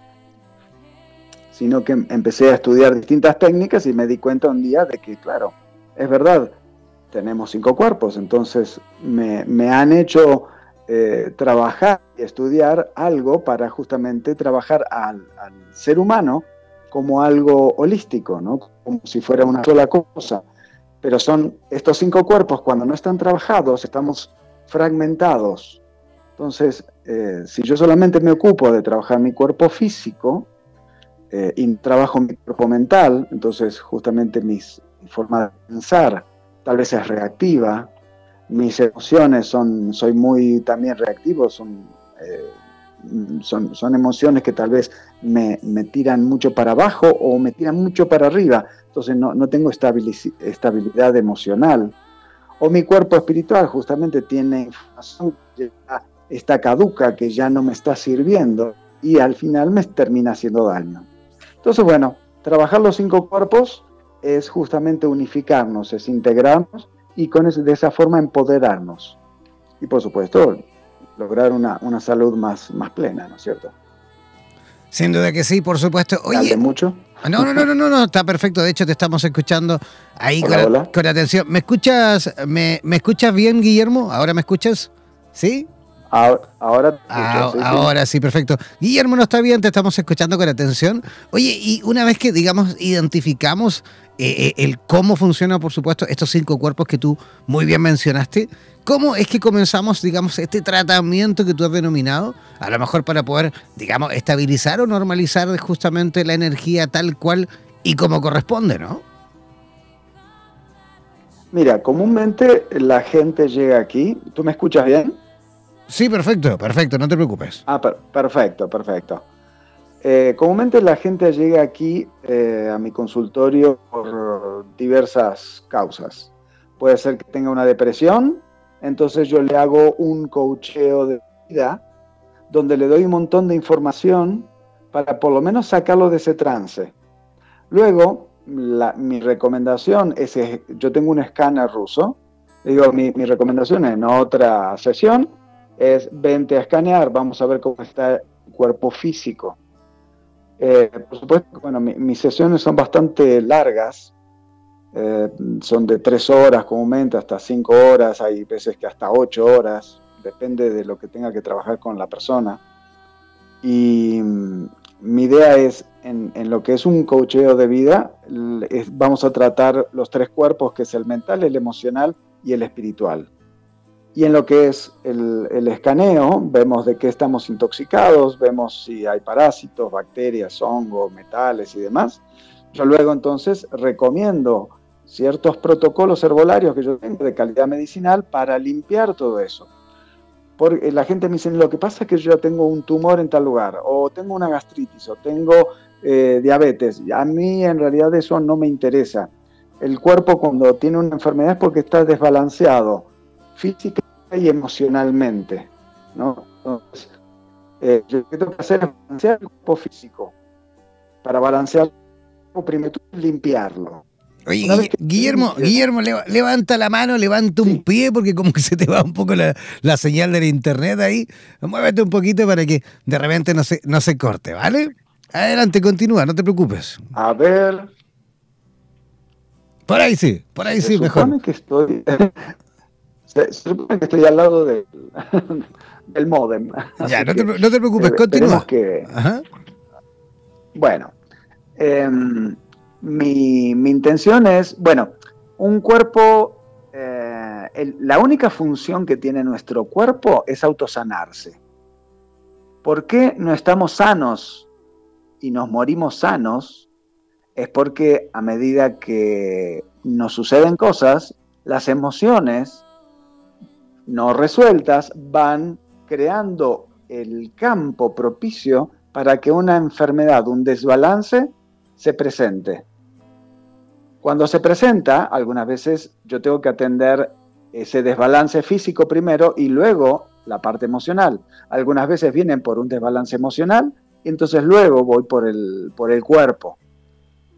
sino que empecé a estudiar distintas técnicas y me di cuenta un día de que, claro, es verdad, tenemos cinco cuerpos, entonces me, me han hecho eh, trabajar y estudiar algo para justamente trabajar al, ser humano como algo holístico, ¿no? como si fuera una sola cosa. Pero son estos cinco cuerpos, cuando no están trabajados, estamos fragmentados. Entonces, eh, si yo solamente me ocupo de trabajar mi cuerpo físico eh, y trabajo mi cuerpo mental, entonces justamente mi forma de pensar tal vez es reactiva, mis emociones son, soy muy también reactivo, son, eh, son, son, emociones que tal vez me, tiran mucho para abajo o me tiran mucho para arriba, entonces no, no tengo estabilidad emocional. O mi cuerpo espiritual justamente tiene información que está caduca, que ya no me está sirviendo y al final me termina haciendo daño. Entonces, bueno, trabajar los cinco cuerpos es justamente unificarnos, es integrarnos y con de esa forma empoderarnos. Y por supuesto, lograr una, salud más, más plena, ¿no es cierto? Sin duda que sí, por supuesto. Oye, mucho? No, no, no, no, no, está perfecto. De hecho, te estamos escuchando ahí con, atención. ¿Me escuchas, me, ¿Me escuchas bien, Guillermo? ¿Ahora me escuchas? ¿Sí? Ahora, ah, ahora sí, perfecto. Guillermo, no está bien, te estamos escuchando con atención. Oye, y una vez que, digamos, identificamos eh, eh, el cómo funciona, por supuesto, estos cinco cuerpos que tú muy bien mencionaste, ¿cómo es que comenzamos, digamos, este tratamiento que tú has denominado? A lo mejor para poder, digamos, estabilizar o normalizar justamente la energía tal cual y como corresponde, ¿no? Mira, comúnmente la gente llega aquí, ¿tú me escuchas bien? Sí, perfecto, perfecto, no te preocupes. Ah, perfecto, perfecto. Eh, comúnmente la gente llega aquí eh, a mi consultorio por diversas causas. Puede ser que tenga una depresión, entonces yo le hago un coacheo de vida donde le doy un montón de información para por lo menos sacarlo de ese trance. Luego, mi recomendación es yo tengo un escáner ruso. Digo, mi, mi recomendación en otra sesión es vente a escanear, vamos a ver cómo está el cuerpo físico. Eh, por supuesto, bueno, mis sesiones son bastante largas, eh, son de tres horas comúnmente hasta cinco horas, hay veces que hasta ocho horas, depende de lo que tenga que trabajar con la persona. Y mm, mi idea es, en, lo que es un coacheo de vida, vamos a tratar los tres cuerpos, que es el mental, el emocional y el espiritual. Y en lo que es el, escaneo, vemos de qué estamos intoxicados, vemos si hay parásitos, bacterias, hongos, metales y demás. Yo luego entonces recomiendo ciertos protocolos herbolarios que yo tengo de calidad medicinal para limpiar todo eso. Porque la gente me dice, lo que pasa es que yo tengo un tumor en tal lugar, o tengo una gastritis, o tengo eh, diabetes. A mí en realidad eso no me interesa. el cuerpo cuando tiene una enfermedad es porque está desbalanceado física y emocionalmente. ¿no? Entonces, eh, yo lo que tengo que hacer es balancear el cuerpo físico. Para balancear el cuerpo, primero limpiarlo. Oye, Guillermo, Guillermo, levanta la mano, levanta un pie, porque como que se te va un poco la, señal del internet ahí. Muévete un poquito para que de repente no se, no se corte, ¿vale? Adelante, continúa, no te preocupes. A ver. Por ahí sí, por ahí sí, mejor. Que estoy, se, supone que estoy al lado del, del modem. Ya, no te, no te, preocupes, continúa. Que, Bueno. Eh, mi, intención es, bueno, un cuerpo, eh, la única función que tiene nuestro cuerpo es autosanarse. ¿Por qué no estamos sanos y nos morimos sanos? Es porque a medida que nos suceden cosas, las emociones no resueltas van creando el campo propicio para que una enfermedad, un desbalance, se presente. Cuando se presenta, algunas veces yo tengo que atender ese desbalance físico primero y luego la parte emocional. Algunas veces vienen por un desbalance emocional y entonces luego voy por el, por el cuerpo.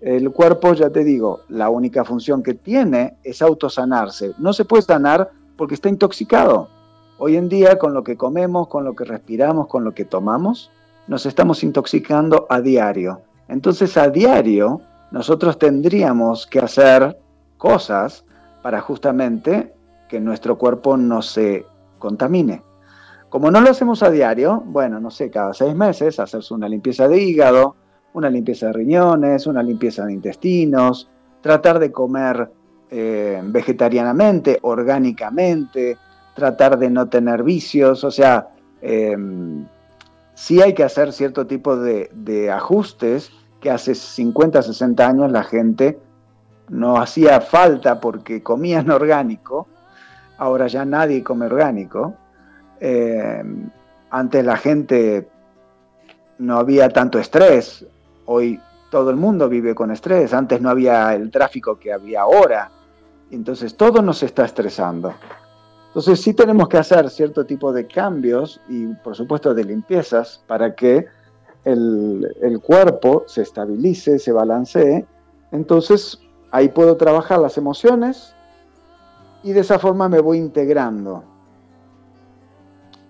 El cuerpo, ya te digo, la única función que tiene es autosanarse. No se puede sanar porque está intoxicado. Hoy en día, con lo que comemos, con lo que respiramos, con lo que tomamos, nos estamos intoxicando a diario. Entonces, a diario, nosotros tendríamos que hacer cosas para justamente que nuestro cuerpo no se contamine. Como no lo hacemos a diario, bueno, no sé, cada seis meses hacerse una limpieza de hígado, una limpieza de riñones, una limpieza de intestinos, tratar de comer eh, vegetarianamente, orgánicamente, tratar de no tener vicios, o sea, em, sí hay que hacer cierto tipo de, ajustes que hace 50, 60 años la gente no hacía falta porque comían orgánico, ahora ya nadie come orgánico. Eh, antes la gente no había tanto estrés, hoy todo el mundo vive con estrés, antes no había el tráfico que había ahora, entonces todo nos está estresando. Entonces sí tenemos que hacer cierto tipo de cambios y por supuesto de limpiezas para que el, cuerpo se estabilice, se balancee, entonces ahí puedo trabajar las emociones y de esa forma me voy integrando.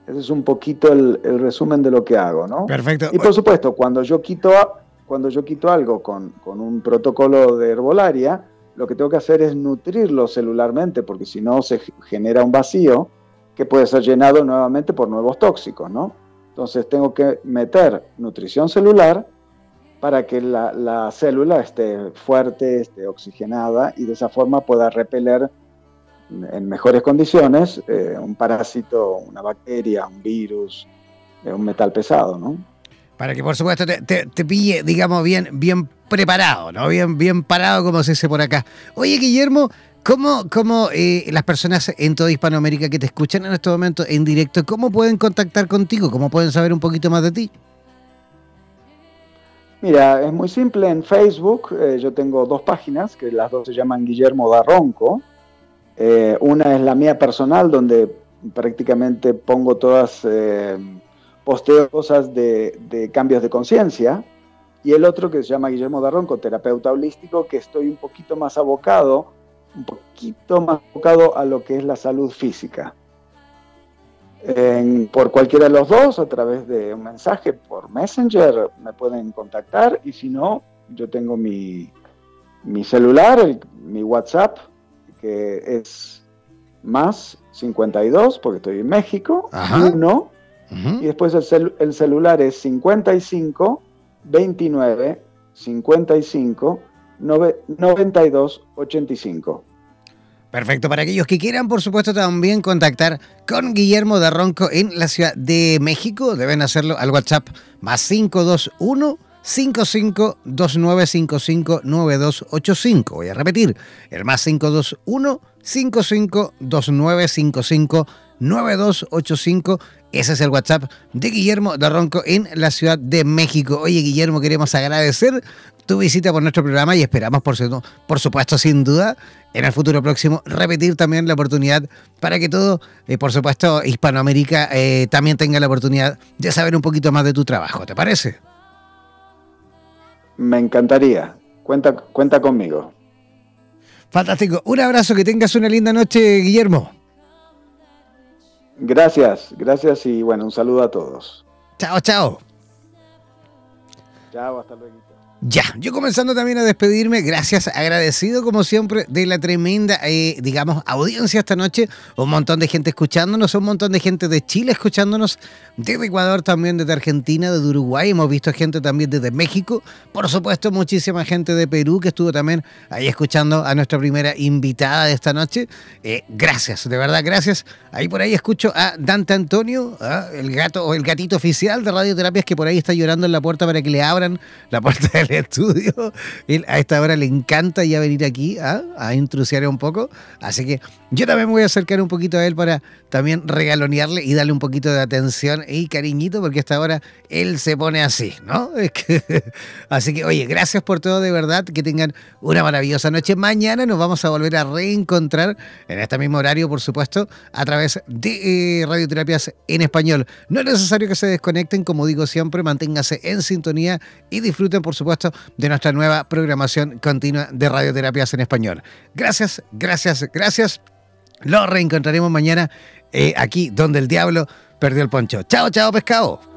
Ese es un poquito el, resumen de lo que hago, ¿no? Perfecto. Y por supuesto, cuando yo quito, cuando yo quito algo con, con un protocolo de herbolaria, lo que tengo que hacer es nutrirlo celularmente, porque si no se genera un vacío que puede ser llenado nuevamente por nuevos tóxicos, ¿no? Entonces tengo que meter nutrición celular para que la, célula esté fuerte, esté oxigenada y de esa forma pueda repeler en mejores condiciones eh, un parásito, una bacteria, un virus, eh, un metal pesado, ¿no? Para que por supuesto te, pille, digamos, bien, bien preparado, ¿no? Bien, bien parado, como se dice por acá. Oye, Guillermo, ¿Cómo, eh, las personas en toda Hispanoamérica que te escuchan en este momento en directo, cómo pueden contactar contigo? ¿Cómo pueden saber un poquito más de ti? Mira, es muy simple. En Facebook eh, yo tengo dos páginas, que las dos se llaman Guillermo Darronco. Eh, una es la mía personal, donde prácticamente pongo todas, posteo cosas de, de cambios de conciencia. Y el otro que se llama Guillermo Darronco, terapeuta holístico, que estoy un poquito más abocado un poquito más enfocado a lo que es la salud física. por cualquiera de los dos, a través de un mensaje por Messenger, me pueden contactar y si no, yo tengo mi, mi celular, mi WhatsApp, que es más 52, porque estoy en México, 1, y después el, el celular es 55 29 55 9285. Perfecto, para aquellos que quieran, por supuesto, también contactar con Guillermo de Ronco en la Ciudad de México, deben hacerlo al WhatsApp más 521 5529559285. Voy a repetir, el más 521 552955 9285. Ese es el WhatsApp de Guillermo de Ronco en la Ciudad de México. Oye, Guillermo, queremos agradecer tu visita por nuestro programa y esperamos, por, por supuesto, sin duda, en el futuro próximo, repetir también la oportunidad para que todo, eh, por supuesto, Hispanoamérica eh, también tenga la oportunidad de saber un poquito más de tu trabajo. ¿Te parece? Me encantaría. Cuenta, cuenta conmigo. Fantástico. Un abrazo, que tengas una linda noche, Guillermo. Gracias, gracias y bueno, un saludo a todos. Chao, chao. Chao, hasta luego. Ya, yo comenzando también a despedirme, gracias, agradecido como siempre de la tremenda, eh, digamos, audiencia esta noche, un montón de gente escuchándonos, un montón de gente de Chile escuchándonos, desde Ecuador también, desde Argentina, desde Uruguay, hemos visto gente también desde México, por supuesto muchísima gente de Perú que estuvo también ahí escuchando a nuestra primera invitada de esta noche, eh, gracias, de verdad, gracias, ahí por ahí escucho a Dante Antonio, ¿ah? el gato o el gatito oficial de Radioterapias que por ahí está llorando en la puerta para que le abran la puerta del estudio. Él a esta hora le encanta ya venir aquí ¿ah? a intrusiar un poco. Así que yo también me voy a acercar un poquito a él para también regalonearle y darle un poquito de atención y cariñito, porque a esta hora él se pone así, ¿no? así que, oye, gracias por todo de verdad. Que tengan una maravillosa noche. Mañana nos vamos a volver a reencontrar en este mismo horario, por supuesto, a través de eh, radioterapias en español. No es necesario que se desconecten, como digo siempre, manténganse en sintonía y disfruten, por supuesto, de nuestra nueva programación continua de radioterapias en español. Gracias, gracias, gracias. Lo reencontraremos mañana eh, aquí donde el diablo perdió el poncho. Chao, chao, pescado.